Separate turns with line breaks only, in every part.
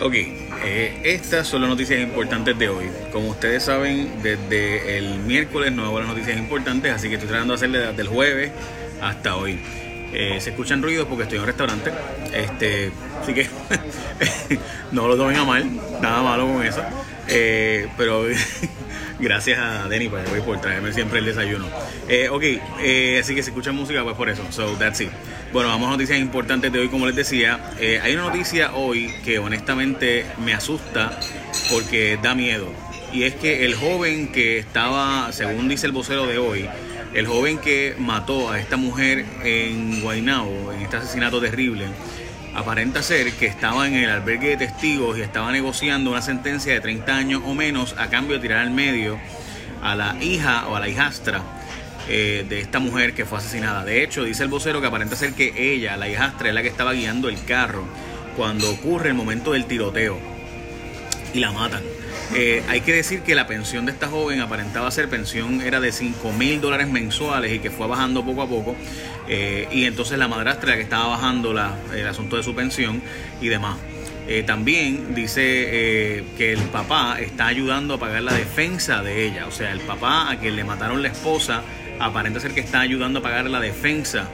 Ok, eh, estas son las noticias importantes de hoy. Como ustedes saben, desde el miércoles no hago las noticias importantes, así que estoy tratando de hacerle desde el jueves hasta hoy. Eh, se escuchan ruidos porque estoy en un restaurante, este, así que no lo tomen a mal, nada malo con eso. Eh, pero gracias a Denny por, traerme siempre el desayuno. Eh, ok, eh, así que se escucha música, pues por eso. So that's it. Bueno, vamos a noticias importantes de hoy, como les decía. Eh, hay una noticia hoy que honestamente me asusta porque da miedo. Y es que el joven que estaba, según dice el vocero de hoy, el joven que mató a esta mujer en Guaynabo, en este asesinato terrible, aparenta ser que estaba en el albergue de testigos y estaba negociando una sentencia de 30 años o menos a cambio de tirar al medio a la hija o a la hijastra eh, de esta mujer que fue asesinada. De hecho, dice el vocero que aparenta ser que ella, la hijastra, es la que estaba guiando el carro cuando ocurre el momento del tiroteo y la matan. Eh, hay que decir que la pensión de esta joven aparentaba ser pensión, era de 5 mil dólares mensuales y que fue bajando poco a poco. Eh, y entonces la madrastra que estaba bajando la, el asunto de su pensión y demás. Eh, también dice eh, que el papá está ayudando a pagar la defensa de ella. O sea, el papá a quien le mataron la esposa aparenta ser que está ayudando a pagar la defensa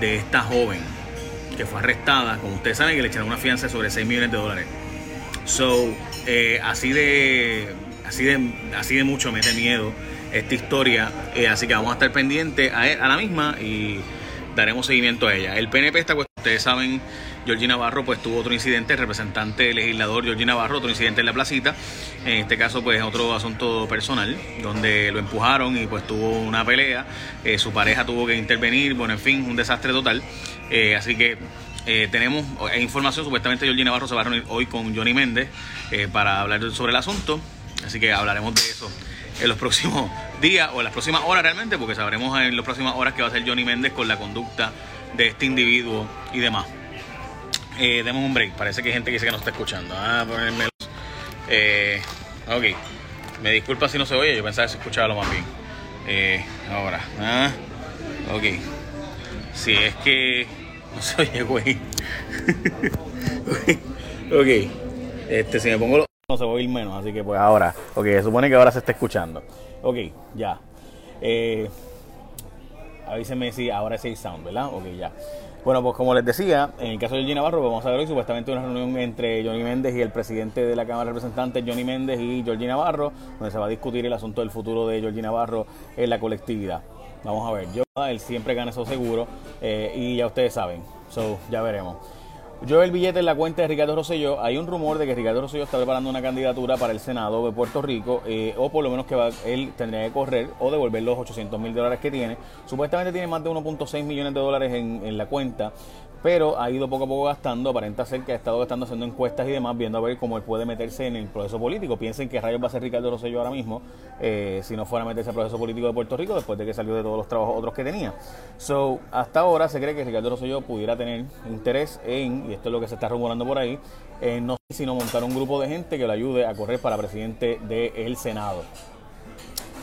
de esta joven que fue arrestada. Como ustedes saben, que le echaron una fianza sobre 6 millones de dólares. So, así de así de así de mucho mete miedo esta historia eh, así que vamos a estar pendientes a, la misma y daremos seguimiento a ella. El PNP está pues ustedes saben Georgie Navarro pues tuvo otro incidente el representante legislador Georgie Navarro otro incidente en la placita. En este caso pues otro asunto personal donde lo empujaron y pues tuvo una pelea. Eh, su pareja tuvo que intervenir bueno en fin un desastre total. Eh, así que tenemos información, supuestamente Georgie Navarro se va a reunir hoy con Johnny Méndez para hablar sobre el asunto, así que hablaremos de eso en los próximos días o en las próximas horas realmente, porque sabremos en las próximas horas qué va a hacer Johnny Méndez con la conducta de este individuo y demás. Eh, demos un break, parece que hay gente que dice que no está escuchando. Ah, ponerme eh, ok, me disculpa si no se oye, yo pensaba que se escuchaba lo más bien. Eh, ahora, ah, ok, si es que no se oye, güey. ok. Este, si me pongo los... No se va a oír menos, así que pues ahora. Ok, se supone que ahora se está escuchando. Ok, ya. Eh, avísenme si ahora sí hay sound, ¿verdad? Ok, ya. Bueno, pues como les decía, en el caso de Georgie Navarro, vamos a ver hoy supuestamente una reunión entre Johnny Méndez y el presidente de la Cámara de Representantes, Johnny Méndez y Georgie Navarro, donde se va a discutir el asunto del futuro de Georgie Navarro en la colectividad. Vamos a ver, yo, él siempre gana eso seguro eh, y ya ustedes saben, so, ya veremos. Yo el billete en la cuenta de Ricardo Rosselló. Hay un rumor de que Ricardo Rosselló está preparando una candidatura para el Senado de Puerto Rico, eh, o por lo menos que va, él tendría que correr o devolver los 800 mil dólares que tiene. Supuestamente tiene más de 1.6 millones de dólares en, en la cuenta pero ha ido poco a poco gastando, aparenta ser que ha estado gastando haciendo encuestas y demás, viendo a ver cómo él puede meterse en el proceso político. Piensen que rayos va a ser Ricardo Rosselló ahora mismo, eh, si no fuera a meterse al proceso político de Puerto Rico, después de que salió de todos los trabajos otros que tenía. So, hasta ahora se cree que Ricardo Rosselló pudiera tener interés en, y esto es lo que se está rumorando por ahí, en no sé sino montar un grupo de gente que lo ayude a correr para presidente del Senado.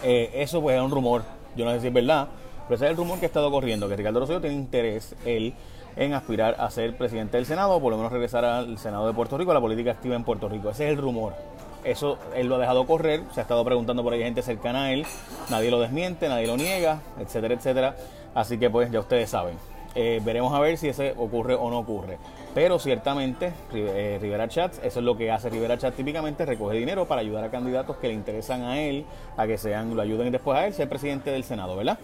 Eh, eso pues es un rumor, yo no sé si es verdad, pero ese es el rumor que ha estado corriendo, que Ricardo Rosselló tiene interés, él, en aspirar a ser presidente del Senado o por lo menos regresar al Senado de Puerto Rico, a la política activa en Puerto Rico. Ese es el rumor. Eso él lo ha dejado correr, se ha estado preguntando por ahí gente cercana a él, nadie lo desmiente, nadie lo niega, etcétera, etcétera. Así que pues ya ustedes saben. Eh, veremos a ver si ese ocurre o no ocurre. Pero ciertamente eh, Rivera Chats, eso es lo que hace Rivera Chats típicamente, recoge dinero para ayudar a candidatos que le interesan a él, a que sean, lo ayuden después a él, ser presidente del Senado, ¿verdad?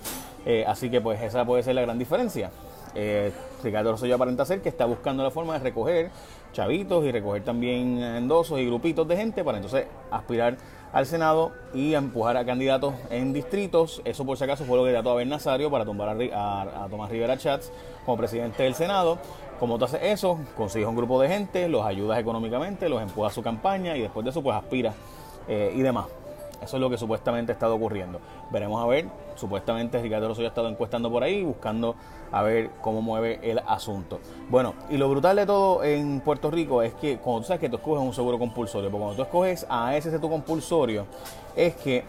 Eh, así que pues esa puede ser la gran diferencia. Eh, Ricardo Rosselló aparenta ser que está buscando la forma de recoger chavitos y recoger también endosos y grupitos de gente para entonces aspirar al Senado y empujar a candidatos en distritos. Eso por si acaso fue lo que trató a Nazario para tumbar a, Tomás Rivera Chats como presidente del Senado. Como tú haces eso, consigues un grupo de gente, los ayudas económicamente, los empujas a su campaña y después de eso pues aspira eh, y demás. Eso es lo que supuestamente ha estado ocurriendo. Veremos a ver. Supuestamente Ricardo Rosselló ha estado encuestando por ahí, buscando a ver cómo mueve el asunto. Bueno, y lo brutal de todo en Puerto Rico es que cuando tú sabes que tú escoges un seguro compulsorio, porque cuando tú escoges a ese tu compulsorio, es que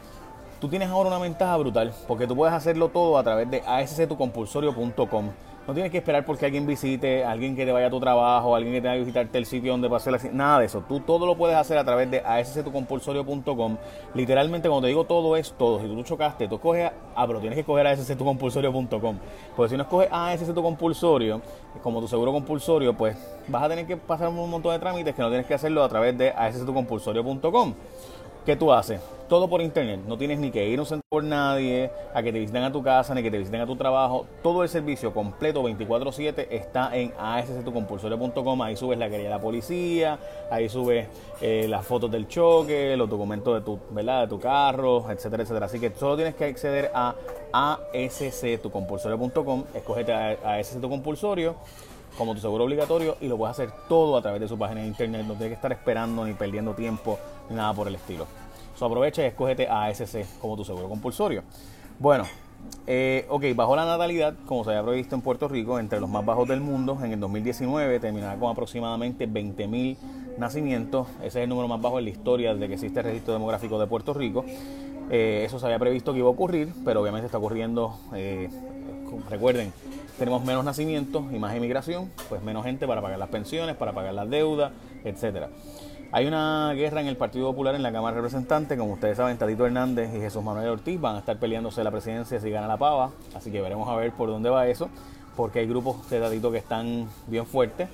tú tienes ahora una ventaja brutal, porque tú puedes hacerlo todo a través de asctucompulsorio.com. No tienes que esperar porque alguien visite, alguien que te vaya a tu trabajo, alguien que te vaya a visitarte el sitio donde pase la... Nada de eso. Tú todo lo puedes hacer a través de asctucompulsorio.com. Literalmente, cuando te digo todo, es todo. Si tú chocaste, tú coges... Ah, pero tienes que coger asctucompulsorio.com. Porque si no escoges asctucompulsorio, como tu seguro compulsorio, pues vas a tener que pasar un montón de trámites que no tienes que hacerlo a través de asctucompulsorio.com. ¿Qué tú haces? Todo por internet. No tienes ni que ir a por nadie, a que te visiten a tu casa, ni que te visiten a tu trabajo. Todo el servicio completo 24/7 está en asctucompulsorio.com. Ahí subes la querella de la policía, ahí subes eh, las fotos del choque, los documentos de tu, ¿verdad? de tu carro, etcétera, etcétera. Así que solo tienes que acceder a asctucompulsorio.com, escogete a ASC tu compulsorio como tu seguro obligatorio y lo puedes hacer todo a través de su página de internet. No tienes que estar esperando ni perdiendo tiempo ni nada por el estilo. So, aprovecha y escógete a ASC como tu seguro compulsorio. Bueno, eh, ok, bajo la natalidad, como se había previsto en Puerto Rico, entre los más bajos del mundo, en el 2019 terminará con aproximadamente 20.000 nacimientos. Ese es el número más bajo en la historia desde que existe el registro demográfico de Puerto Rico. Eh, eso se había previsto que iba a ocurrir, pero obviamente está ocurriendo, eh, recuerden, tenemos menos nacimientos y más inmigración, pues menos gente para pagar las pensiones, para pagar las deudas, etcétera. Hay una guerra en el Partido Popular en la Cámara de Representantes, como ustedes saben, Tadito Hernández y Jesús Manuel Ortiz van a estar peleándose la presidencia si gana la pava, así que veremos a ver por dónde va eso, porque hay grupos de Tadito que están bien fuertes,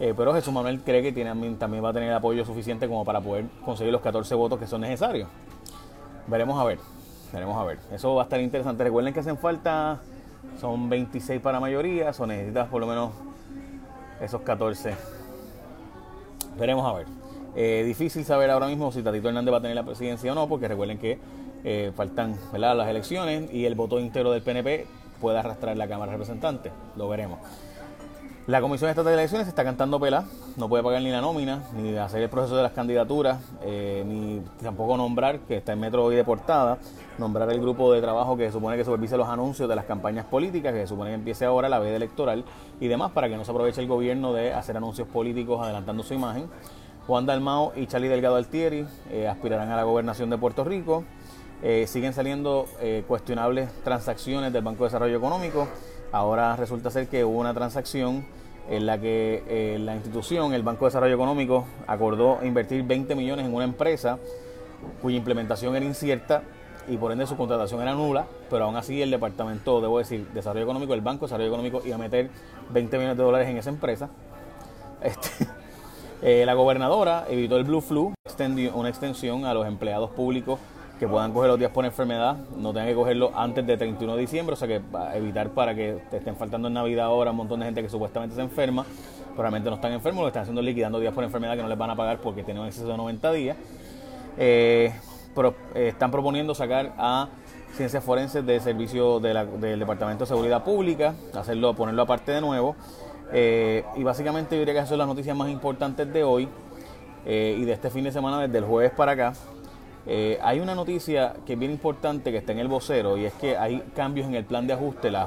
eh, pero Jesús Manuel cree que tiene, también va a tener apoyo suficiente como para poder conseguir los 14 votos que son necesarios. Veremos a ver, veremos a ver. Eso va a estar interesante. Recuerden que hacen falta son 26 para mayoría, o necesitas por lo menos esos 14. Veremos a ver. Eh, difícil saber ahora mismo si Tatito Hernández va a tener la presidencia o no, porque recuerden que eh, faltan las elecciones y el voto íntegro del PNP puede arrastrar la Cámara de Representantes. Lo veremos. La Comisión Estatal de Elecciones está cantando pela, no puede pagar ni la nómina, ni hacer el proceso de las candidaturas, eh, ni tampoco nombrar, que está en Metro hoy de portada, nombrar el grupo de trabajo que se supone que supervise los anuncios de las campañas políticas, que se supone que empiece ahora la veda electoral y demás, para que no se aproveche el gobierno de hacer anuncios políticos adelantando su imagen. Juan Dalmao y Charlie Delgado Altieri eh, aspirarán a la gobernación de Puerto Rico. Eh, siguen saliendo cuestionables transacciones del Banco de Desarrollo Económico. Ahora resulta ser que hubo una transacción en la que eh, la institución, el Banco de Desarrollo Económico, acordó invertir 20 millones en una empresa cuya implementación era incierta y por ende su contratación era nula, pero aún así el departamento, debo decir, Desarrollo Económico, el Banco de Desarrollo Económico iba a meter 20 millones de dólares en esa empresa. Este, eh, la gobernadora evitó el Blue Flu, extendió una extensión a los empleados públicos que puedan coger los días por enfermedad, no tengan que cogerlo antes de 31 de diciembre, o sea que evitar para que estén faltando en Navidad ahora un montón de gente que supuestamente se enferma, pero realmente no están enfermos, lo están haciendo liquidando días por enfermedad que no les van a pagar porque tienen un exceso de 90 días. Eh, pero, eh, están proponiendo sacar a ciencias forenses del servicio del Departamento de Seguridad Pública, hacerlo, ponerlo aparte de nuevo. Eh, y básicamente yo diría que esas son las noticias más importantes de hoy y de este fin de semana, desde el jueves para acá. Eh, hay una noticia que es bien importante que está en el vocero y es que hay cambios en el plan de ajuste, la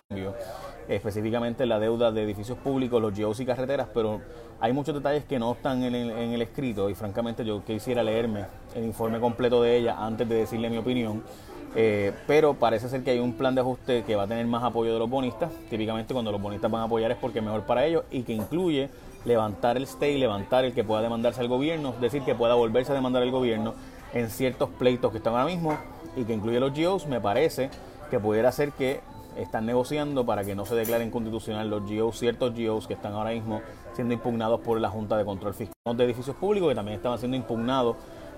específicamente la deuda de edificios públicos, los GOs y carreteras, pero hay muchos detalles que no están en el, escrito y francamente yo quisiera leerme el informe completo de ella antes de decirle mi opinión. Eh, pero parece ser que hay un plan de ajuste que va a tener más apoyo de los bonistas. Típicamente cuando los bonistas van a apoyar es porque es mejor para ellos y que incluye levantar el stay, levantar el que pueda demandarse al gobierno, es decir, que pueda volverse a demandar al gobierno en ciertos pleitos que están ahora mismo y que incluye los GOs, me parece que pudiera ser que están negociando para que no se declaren constitucional los GOs, ciertos GOs que están ahora mismo siendo impugnados por la Junta de Control Fiscal de Edificios Públicos, que también estaban siendo impugnados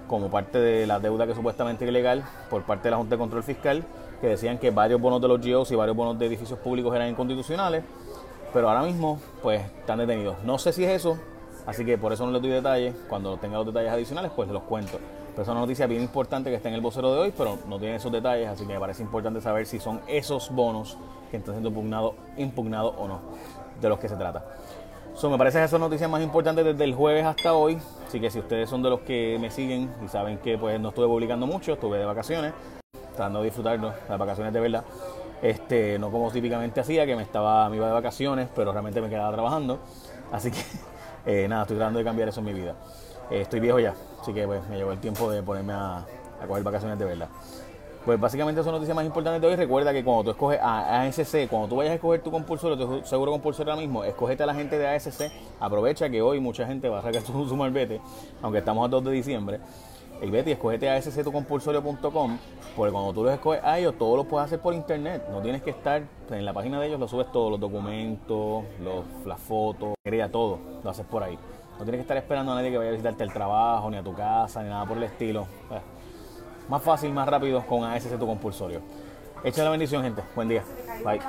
como parte de la deuda que supuestamente es ilegal por parte de la Junta de Control Fiscal, que decían que varios bonos de los GOs y varios bonos de edificios públicos eran inconstitucionales, pero ahora mismo pues están detenidos. No sé si es eso, así que por eso no les doy detalles. Cuando tenga los detalles adicionales, pues los cuento. Pero es una noticia bien importante que está en el vocero de hoy, pero no tiene esos detalles, así que me parece importante saber si son esos bonos que están siendo impugnados impugnado o no, de los que se trata. So, me parece que son noticias más importantes desde el jueves hasta hoy, así que si ustedes son de los que me siguen y saben que pues no estuve publicando mucho, estuve de vacaciones, tratando de disfrutar las vacaciones de verdad, este, no como típicamente hacía, que me estaba, me iba de vacaciones, pero realmente me quedaba trabajando, así que eh, nada, estoy tratando de cambiar eso en mi vida. Eh, estoy viejo ya, así que pues, me llegó el tiempo de ponerme a, a coger vacaciones de verdad. Pues básicamente eso es la noticia más importante de hoy. Recuerda que cuando tú escoges a ASC, cuando tú vayas a escoger tu compulsorio, tu seguro compulsorio ahora mismo, escogete a la gente de ASC. Aprovecha que hoy mucha gente va a sacar su, su malvete, aunque estamos a 2 de diciembre. Y vete y escogete a sctucompulsorio.com porque cuando tú los escoges a ellos, todo lo puedes hacer por internet. No tienes que estar en la página de ellos, lo subes todo, los documentos, los, las fotos, todo, lo haces por ahí. No tienes que estar esperando a nadie que vaya a visitarte el trabajo, ni a tu casa, ni nada por el estilo. Más fácil, más rápido con ASC tu compulsorio. Echa la bendición, gente. Buen día. Bye.